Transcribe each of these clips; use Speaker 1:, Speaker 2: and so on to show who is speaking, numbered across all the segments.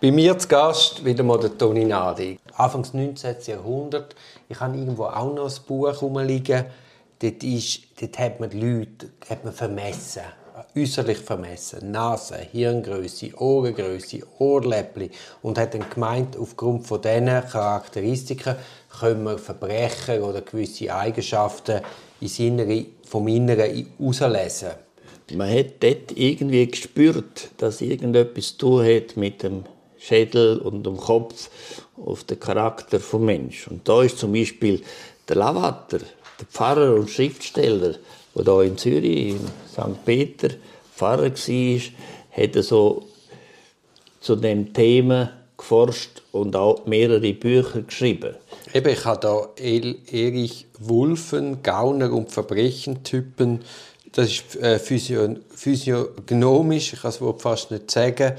Speaker 1: Bei mir zu Gast wieder mal der Toni Nadi. Anfangs 19. Jahrhundert. Ich habe irgendwo auch noch ein Buch rumliegen. Dort, ist, dort hat man die Leute hat man vermessen. Äußerlich vermessen. Nase, Hirngröße, Ohrengröße, Ohrläppli. Und hat dann gemeint, aufgrund von diesen Charakteristiken können wir Verbrechen oder gewisse Eigenschaften ins Innere, vom Inneren herauslesen.
Speaker 2: Man hat dort irgendwie gespürt, dass irgendetwas zu tun hat mit dem Schädel und dem Kopf auf den Charakter des Menschen. Und da ist zum Beispiel der Lavater, der Pfarrer und Schriftsteller, der hier in Zürich, in St. Peter, Pfarrer war, hat so zu dem Thema geforscht und auch mehrere Bücher geschrieben.
Speaker 1: Eben, ich habe hier Erich Wulfen, Gauner und Verbrechentypen. Das ist äh, physio physiognomisch, ich kann Wort fast nicht sagen.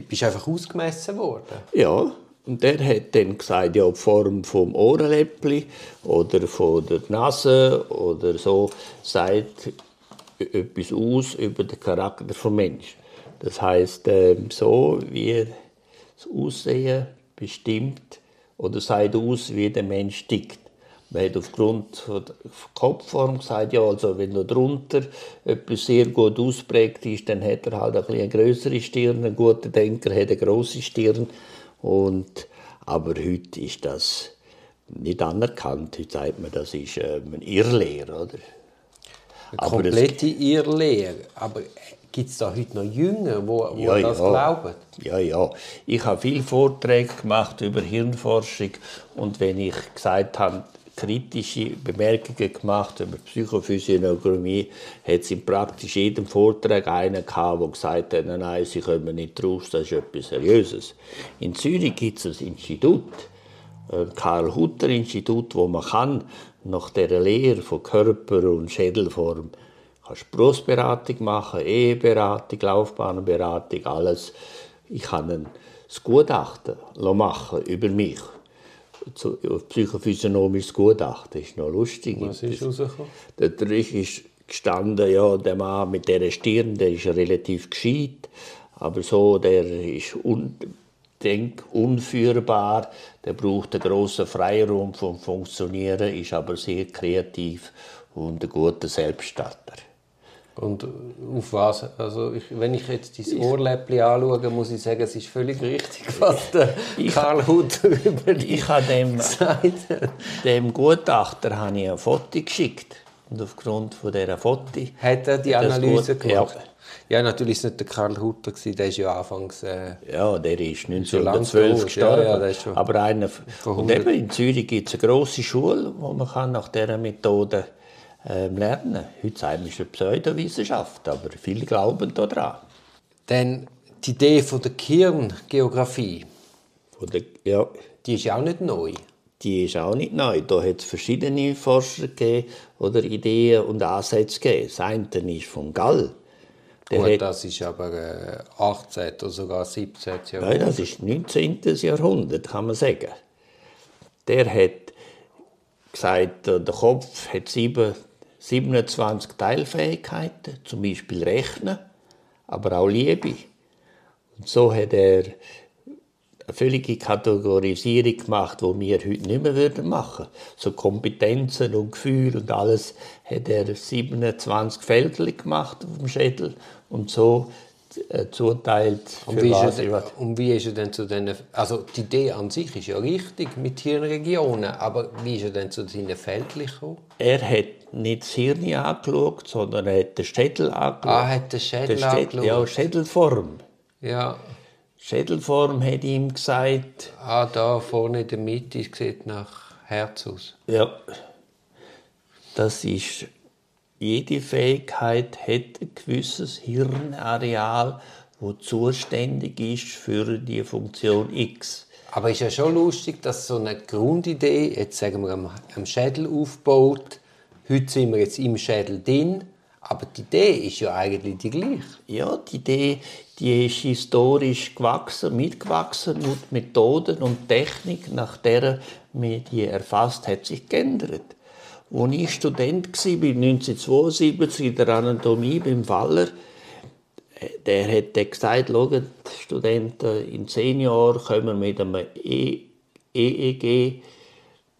Speaker 1: Bist du einfach ausgemessen worden?
Speaker 2: Ja, und der hat dann gesagt, ja, die Form vom Ohrenläppli oder von der Nase oder so sagt etwas aus über den Charakter des Menschen. Das heißt, ähm, so wie das Aussehen bestimmt oder sagt aus, wie der Mensch tickt. Man hat aufgrund der Kopfform gesagt, ja, also wenn er drunter etwas sehr gut ausprägt ist, dann hat er halt ein eine größere Stirn. Ein guter Denker hat eine große Stirn. Und, aber heute ist das nicht anerkannt. Heute sagt man, das ist ähm, ein Irrlehr, oder?
Speaker 1: Eine komplette Irrlehre. Aber gibt es da heute noch Jünger, die ja, das ja. glauben?
Speaker 2: Ja, ja. Ich habe viele Vorträge gemacht über Hirnforschung und wenn ich gesagt habe, kritische Bemerkungen gemacht über Psychophysiognomie, hat es in praktisch jedem Vortrag einen gehabt, der gesagt hat, nein, Sie kommen nicht raus, das ist etwas Seriöses. In Zürich gibt es ein Institut, ein Karl-Hutter-Institut, wo man kann nach der Lehre von Körper und Schädelform kannst Berufsberatung machen, Eheberatung, Laufbahnberatung, alles. Ich kann ein Gutachten machen über mich zu, psychophysiognomisches Gutachten. Das ist noch lustig.
Speaker 1: Was ist rausgekommen?
Speaker 2: Dort ist gestanden, ja, der Mann mit der Stirn, der ist relativ gescheit, aber so, der ist un denk unführbar, der braucht einen grossen Freiraum vom Funktionieren, ist aber sehr kreativ und ein guter Selbststarter.
Speaker 1: Und auf was? Also ich, wenn ich jetzt dein Ohrläppchen anschaue, muss ich sagen, es ist völlig richtig, was der ich, Karl Hutter über dich
Speaker 2: Ich habe dem, dem Gutachter habe ich ein Foto geschickt. Und aufgrund von dieser Foto...
Speaker 1: Hat er die Analyse gemacht? Ja. ja, natürlich war es nicht der Karl Hutter, der ist ja anfangs... Äh,
Speaker 2: ja, der ist 1912 gestorben. Ja, ja, Aber einer... Und eben in Zürich gibt es eine grosse Schule, wo man kann nach dieser Methode lernen. Heute sagen wir, es eine Pseudowissenschaft, aber viele glauben daran.
Speaker 1: Dann die Idee von der Kirngeografie,
Speaker 2: von der, ja.
Speaker 1: die ist ja auch nicht neu.
Speaker 2: Die ist auch nicht neu. Da hat es verschiedene Forscher gegeben, oder Ideen und Ansätze gegeben. Das eine ist von Gall.
Speaker 1: Der Gut, hat, das ist aber 18. Äh, oder sogar 17.
Speaker 2: Jahrhundert. Nein, das ist 19. Jahrhundert, kann man sagen. Der hat gesagt, der Kopf hat sieben 27 Teilfähigkeiten, zum Beispiel Rechnen, aber auch Liebe. Und so hat er eine völlige Kategorisierung gemacht, die wir heute nicht mehr machen würden. So Kompetenzen und Gefühle und alles hat er 27 Felder gemacht auf dem Schädel und so zuteilt.
Speaker 1: Und wie, was er, und wie ist er denn zu den, also die Idee an sich ist ja richtig mit Hirnregionen, aber wie ist er denn zu seinen Feldern gekommen?
Speaker 2: Er hat nicht das Hirn angeschaut, sondern er hat den Schädel angeschaut.
Speaker 1: Ah, hat den Schädel, den angeschaut?
Speaker 2: Ja, Schädelform.
Speaker 1: Ja.
Speaker 2: Schädelform hat ihm gesagt...
Speaker 1: Ah, da vorne in der Mitte sieht nach Herz aus.
Speaker 2: Ja. Das ist jede Fähigkeit hat ein gewisses Hirnareal, das zuständig ist für die Funktion X.
Speaker 1: Aber es ist ja schon lustig, dass so eine Grundidee, jetzt sagen wir am, am Schädel aufbaut, heute sind wir jetzt im Schädel drin, aber die Idee ist ja eigentlich die gleiche.
Speaker 2: Ja, die Idee die ist historisch gewachsen, mitgewachsen und die Methoden und Technik, nach der man die erfasst hat, sich geändert. Als ich Student war, 1972 in der Anatomie beim Waller, der hat gesagt, Studenten, in zehn Jahren können wir mit einem EEG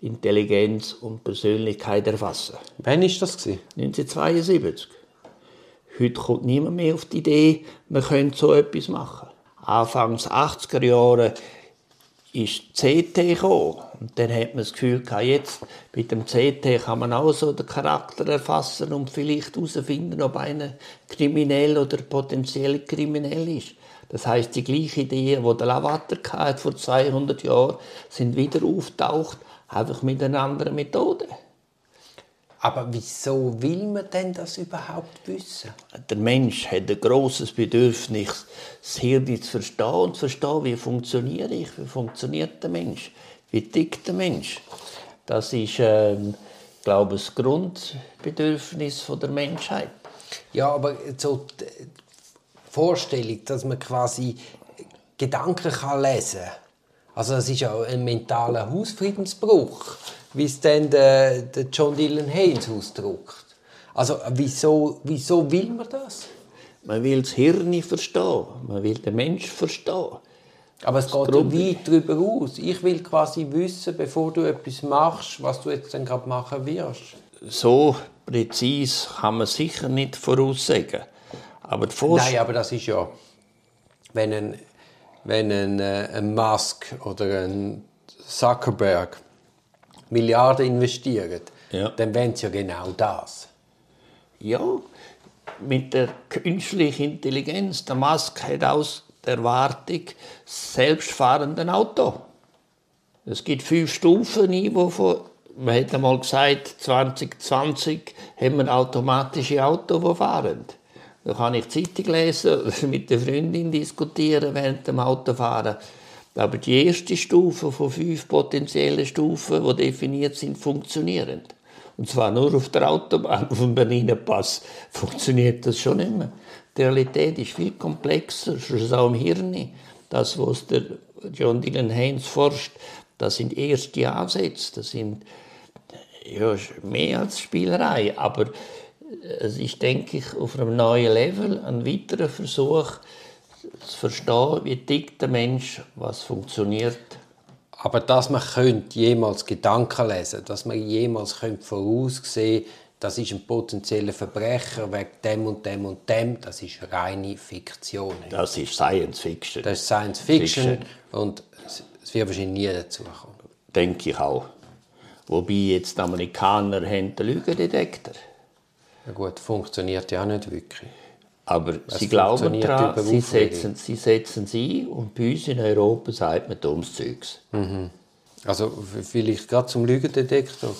Speaker 2: Intelligenz und Persönlichkeit erfassen.
Speaker 1: Wann war das?
Speaker 2: 1972. Heute kommt niemand mehr auf die Idee, man könnte so etwas machen. Anfangs 80er Jahre ist CT gekommen. Und dann hat man das Gefühl gehabt, jetzt mit dem CT kann man auch so den Charakter erfassen und vielleicht herausfinden, ob einer kriminell oder potenziell kriminell ist. Das heißt, die gleichen Ideen, die der Lavater hatte vor 200 Jahren, sind wieder auftaucht, einfach mit einer anderen Methode.
Speaker 1: Aber wieso will man denn das überhaupt wissen?
Speaker 2: Der Mensch hat ein großes Bedürfnis, das Hirn zu verstehen und zu verstehen, wie funktioniere ich, wie funktioniert der Mensch, wie tickt der Mensch. Das ist, ähm, glaube ich, das Grundbedürfnis der Menschheit.
Speaker 1: Ja, aber so die Vorstellung, dass man quasi Gedanken kann lesen kann, also das ist ja ein mentaler Hausfriedensbruch wie es dann der, der John Dylan Haynes ausdrückt. Also wieso, wieso will man das?
Speaker 2: Man will das Hirn verstehen, man will den Menschen verstehen.
Speaker 1: Aber es geht ja weit darüber aus. Ich will quasi wissen, bevor du etwas machst, was du jetzt dann gerade machen wirst.
Speaker 2: So präzise kann man sicher nicht voraussagen. Aber
Speaker 1: Nein, aber das ist ja, wenn ein, wenn ein, äh, ein Musk oder ein Zuckerberg Milliarden investieren, ja. dann wollen sie ja genau das.
Speaker 2: Ja, mit der künstlichen Intelligenz, der Musk hat aus der Erwartung selbstfahrenden Auto. Es gibt fünf Stufen, Niveau von, man hat einmal gesagt, 2020 haben wir automatische Autos, die fahren. Da kann ich Zeitung lesen, mit der Freundin diskutieren während dem Autofahren. Aber die erste Stufe von fünf potenziellen Stufen, die definiert sind, funktionieren. Und zwar nur auf der Autobahn, auf dem Berliner Pass funktioniert das schon immer. Die Realität ist viel komplexer, schon auch im Hirn. Das, was der John Dylan Haynes forscht, das sind erste Ansätze, das sind ja, mehr als Spielerei, aber es ist, denke ich, auf einem neuen Level ein weiterer Versuch, zu verstehen, wie tickt der Mensch, was funktioniert.
Speaker 1: Aber dass man könnte jemals Gedanken lesen dass man jemals könnte voraussehen das ist ein potenzieller Verbrecher wegen dem und dem und dem, das ist reine Fiktion.
Speaker 2: Das ist Science Fiction.
Speaker 1: Das ist Science Fiction, Fiction. und es wird wahrscheinlich nie dazu kommen.
Speaker 2: Denke ich auch. Wobei jetzt die Amerikaner haben den Lügendetektor.
Speaker 1: Ja gut, funktioniert ja auch nicht wirklich.
Speaker 2: Aber es sie glauben daran, sie setzen, sie setzen sie und bei uns in Europa sagt man dummes Zeugs.
Speaker 1: Mhm. Also vielleicht gerade zum Lügendetektor.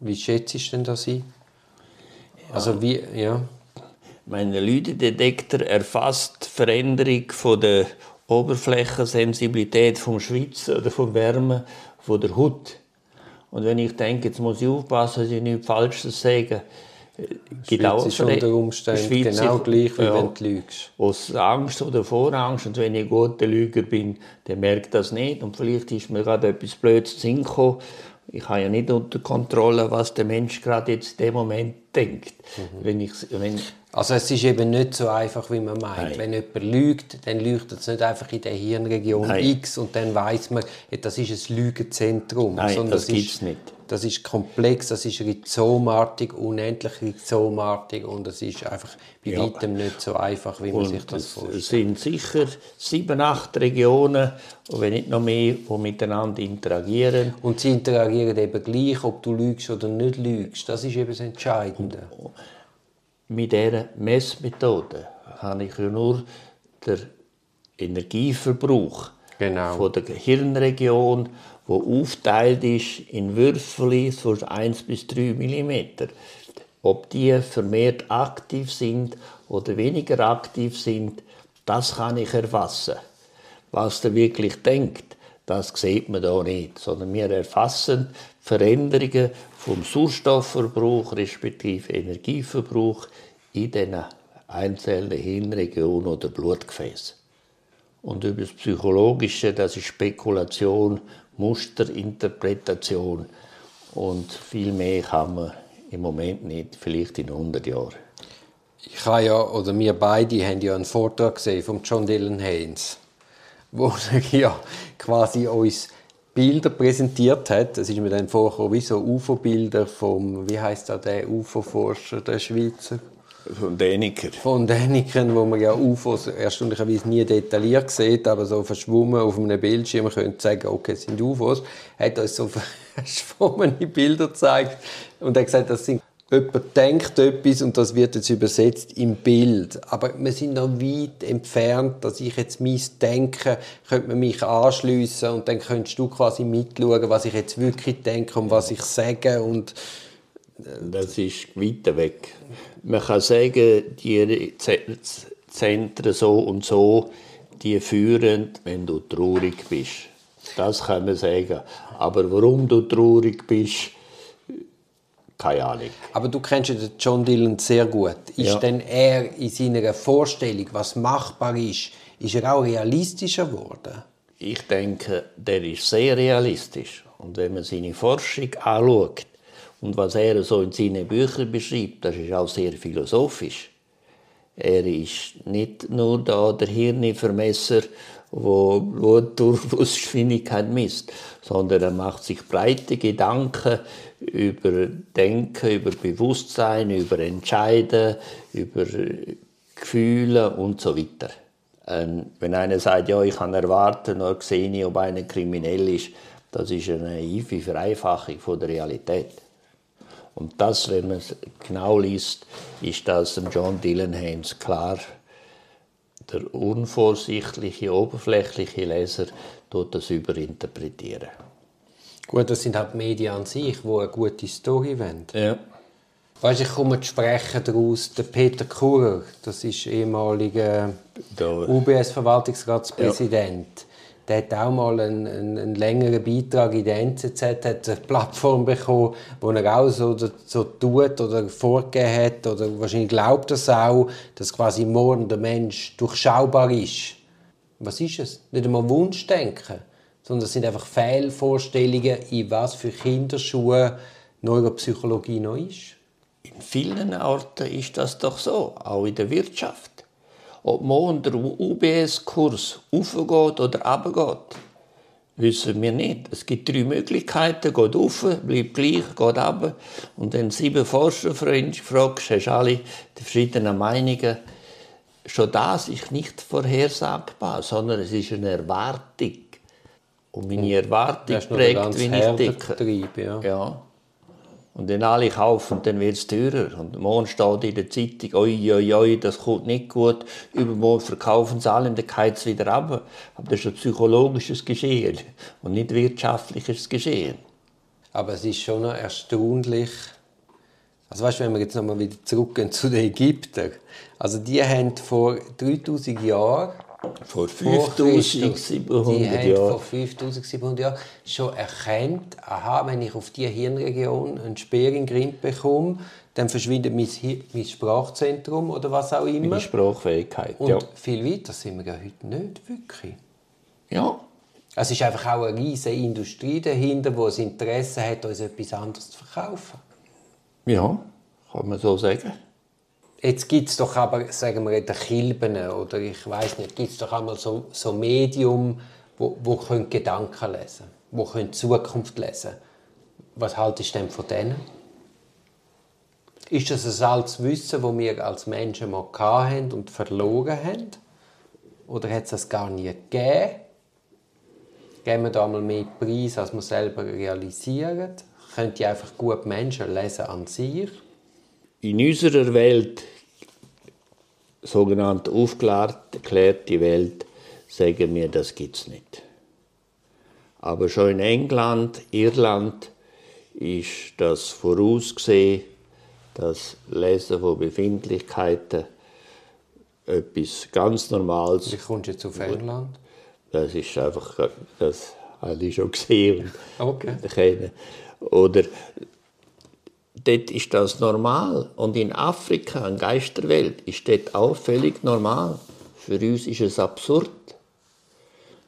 Speaker 1: Wie schätzt du denn das ein? Ja. Also wie, ja.
Speaker 2: Mein Lügendetektor erfasst die Veränderung von der Oberflächensensibilität vom Schwitzen oder vom Wärme von der Haut. Und wenn ich denke, jetzt muss ich aufpassen, dass ich nichts Falsches sage,
Speaker 1: genau ist unter Umständen Schweiz genau gleich, wie ja, wenn du lügst.
Speaker 2: Aus Angst oder Vorangst. Und wenn ich ein guter Lüger bin, dann merkt das nicht. Und vielleicht ist mir gerade etwas Blödes zu gekommen. Ich habe ja nicht unter Kontrolle, was der Mensch gerade jetzt in dem Moment denkt. Mhm. Wenn ich, wenn
Speaker 1: also es ist eben nicht so einfach, wie man meint. Nein. Wenn jemand lügt, dann lügt es nicht einfach in der Hirnregion Nein. X und dann weiß man, das ist ein Lügenzentrum.
Speaker 2: Nein, das gibt es nicht.
Speaker 1: Das ist komplex, das ist rhizomartig, unendlich rhizomartig und es ist einfach bei ja. weitem nicht so einfach, wie man und sich das vorstellt.
Speaker 2: Es sind sicher sieben, acht Regionen, wenn nicht noch mehr, die miteinander interagieren.
Speaker 1: Und sie interagieren eben gleich, ob du lügst oder nicht lügst. Das ist eben das Entscheidende. Und,
Speaker 2: mit dieser Messmethode habe ich ja nur den Energieverbrauch genau. von der Hirnregion, wo aufteilt ist in Würfel von 1 bis 3 mm. Ob die vermehrt aktiv sind oder weniger aktiv sind, das kann ich erfassen. Was der wirklich denkt, das sieht man da nicht, sondern wir erfassen Veränderungen vom Sauerstoffverbrauch respektive Energieverbrauch in den einzelnen Hirnregionen oder Blutgefäßen. Und über das Psychologische, das ist Spekulation, Musterinterpretation und viel mehr kann man im Moment nicht, vielleicht in 100 Jahren.
Speaker 1: Ich habe ja, oder wir beide haben ja einen Vortrag gesehen von John Dylan Haynes, wo er ja quasi uns Bilder präsentiert hat. Es ist mir dann vorgekommen, wie so UFO-Bilder vom, wie heißt der UFO-Forscher, der Schweizer?
Speaker 2: Von Däniken.
Speaker 1: Von Däniken, wo man ja UFOs erstaunlicherweise nie detailliert sieht, aber so verschwommen auf einem Bildschirm könnte sagen, okay, es sind UFOs. Hat uns so verschwommene Bilder gezeigt und er hat gesagt, das sind jemand denkt etwas und das wird jetzt übersetzt im Bild. Aber wir sind noch weit entfernt, dass ich jetzt mein Denken, könnte man mich anschliessen und dann könntest du quasi mitschauen, was ich jetzt wirklich denke und was ich sage und
Speaker 2: das ist weiter weg. Man kann sagen, die Zentren so und so, die führen, wenn du traurig bist. Das kann man sagen. Aber warum du traurig bist, keine Ahnung.
Speaker 1: Aber du kennst ja John Dillon sehr gut. Ist ja. denn er in seiner Vorstellung, was machbar ist, ist er auch realistischer geworden?
Speaker 2: Ich denke, der ist sehr realistisch. Und wenn man seine Forschung anschaut und was er so in seinen Büchern beschreibt, das ist auch sehr philosophisch. Er ist nicht nur da der Hirnvermesser wo Blutdurchflussgeschwindigkeit misst, sondern er macht sich breite Gedanken über Denken, über Bewusstsein, über Entscheiden, über Gefühle und so weiter. Und wenn einer sagt, ja, ich kann erwarten, nur sehe ich, ob einer kriminell ist, das ist eine naive Vereinfachung von der Realität. Und das, wenn man es genau liest, ist das dem John Dylan Haynes klar der unvorsichtliche, oberflächliche Leser tut das überinterpretieren.
Speaker 1: Gut, das sind halt die Medien an sich, die eine gute Story wollen.
Speaker 2: Ja.
Speaker 1: Weißt, ich komme zu sprechen daraus, der Peter Kurer, das ist ehemaliger UBS-Verwaltungsratspräsident. Ja der hat auch mal einen, einen, längeren Beitrag in der NZZ, hat eine Plattform bekommen, wo er auch so, so tut oder vorgegeben hat, oder wahrscheinlich glaubt es auch, dass quasi morgen der Mensch durchschaubar ist. Was ist es? Nicht einmal Wunschdenken, sondern es sind einfach Fehlvorstellungen, in was für Kinderschuhe Neuropsychologie noch ist.
Speaker 2: In vielen Orten ist das doch so, auch in der Wirtschaft ob morgen der UBS-Kurs aufgeht oder runtergeht, wissen wir nicht. Es gibt drei Möglichkeiten. Geht auf, bleibt gleich, geht runter. Und wenn sieben Forscher fragst, hast du alle die verschiedenen Meinungen. Schon das ist nicht vorhersagbar, sondern es ist eine Erwartung. Und meine Erwartung prägt, wie ich denke.
Speaker 1: Ja.
Speaker 2: ja. Und dann alle kaufen, dann wird es teurer. Und morgen steht in der Zeitung, oi, oi, oi, das kommt nicht gut. Übermorgen verkaufen sie alle und dann geht es wieder ab. Aber das ist ein psychologisches Geschehen und nicht wirtschaftliches Geschehen.
Speaker 1: Aber es ist schon noch erstaunlich, also weißt, wenn wir jetzt nochmal wieder zurückgehen zu den Ägyptern. Also die haben vor 3000 Jahren
Speaker 2: vor 5700 Jahren.
Speaker 1: vor 5700 Jahren schon erkannt, aha, wenn ich auf diese Hirnregion einen Speer in Grind bekomme, dann verschwindet mein, mein Sprachzentrum oder was auch immer.
Speaker 2: Meine Sprachfähigkeit,
Speaker 1: Und
Speaker 2: ja.
Speaker 1: viel weiter sind wir ja heute nicht wirklich.
Speaker 2: Ja.
Speaker 1: Es ist einfach auch eine riesige Industrie dahinter, die das Interesse hat, uns etwas anderes zu verkaufen.
Speaker 2: Ja, kann man so sagen.
Speaker 1: Jetzt gibt es doch aber, sagen wir, den Kilben oder ich weiß nicht, gibt es doch einmal so, so Medium, wo, wo können Gedanken lesen wo können Zukunft lesen Was haltest du denn von denen? Ist das ein altes Wissen, das wir als Menschen mal hatten und verloren haben? Oder hat es das gar nie gegeben? Geben wir da mal mehr Preis, als wir selber realisieren? Können die einfach gut Menschen lesen an sich?
Speaker 2: In unserer Welt, sogenannte aufgeklärte Welt, sagen wir, das gibt es nicht. Aber schon in England, Irland ist das vorausgesehen, das Lesen von Befindlichkeiten etwas ganz Normales.
Speaker 1: Wie kommst du jetzt auf England?
Speaker 2: Das ist einfach, das habe ich schon gesehen.
Speaker 1: Okay.
Speaker 2: Oder dort ist das normal. Und in Afrika, in Geisterwelt, ist das auch völlig normal. Für uns ist es absurd.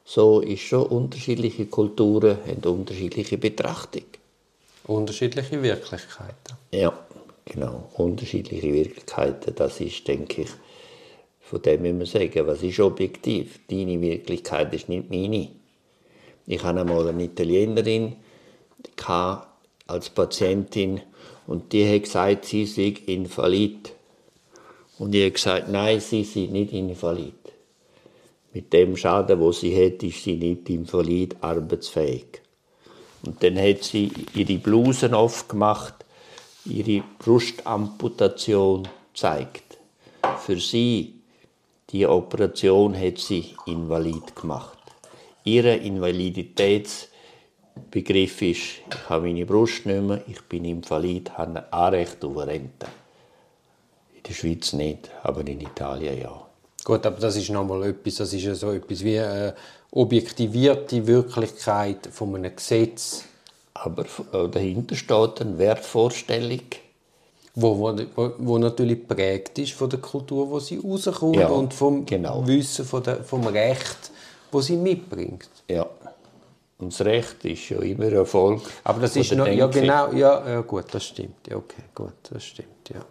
Speaker 2: So ist schon unterschiedliche Kulturen haben unterschiedliche Betrachtung.
Speaker 1: Unterschiedliche Wirklichkeiten.
Speaker 2: Ja. Genau, unterschiedliche Wirklichkeiten, das ist, denke ich, von dem müssen wir sagen, was ist objektiv? Deine Wirklichkeit ist nicht meine. Ich hatte einmal eine Italienerin als Patientin und die hat gesagt, sie sei invalid. Und ich habe gesagt, nein, sie sind nicht invalid. Mit dem Schaden, wo sie hat, ist sie nicht invalid, arbeitsfähig. Und dann hat sie ihre Blusen aufgemacht, ihre Brustamputation zeigt. Für sie, die Operation hat sie invalid gemacht. Ihre Invaliditätsbegriff ist, ich habe meine Brust nicht mehr, ich bin invalid, habe ein Anrecht auf Rente. In der Schweiz nicht, aber in Italien ja.
Speaker 1: Gut, aber das ist nochmal etwas, das ist ja so etwas wie eine objektivierte Wirklichkeit von einem Gesetz.
Speaker 2: Aber äh, dahinter steht eine Wertvorstellung.
Speaker 1: Wo, wo, wo natürlich prägt ist von der Kultur, wo sie rauskommt ja, und vom genau. Wissen von der, vom Recht, wo sie mitbringt.
Speaker 2: Ja. Und das Recht ist ja immer Erfolg.
Speaker 1: Aber das ist noch, ja genau, ja, ja gut, das stimmt. Ja, okay, gut, das stimmt, ja.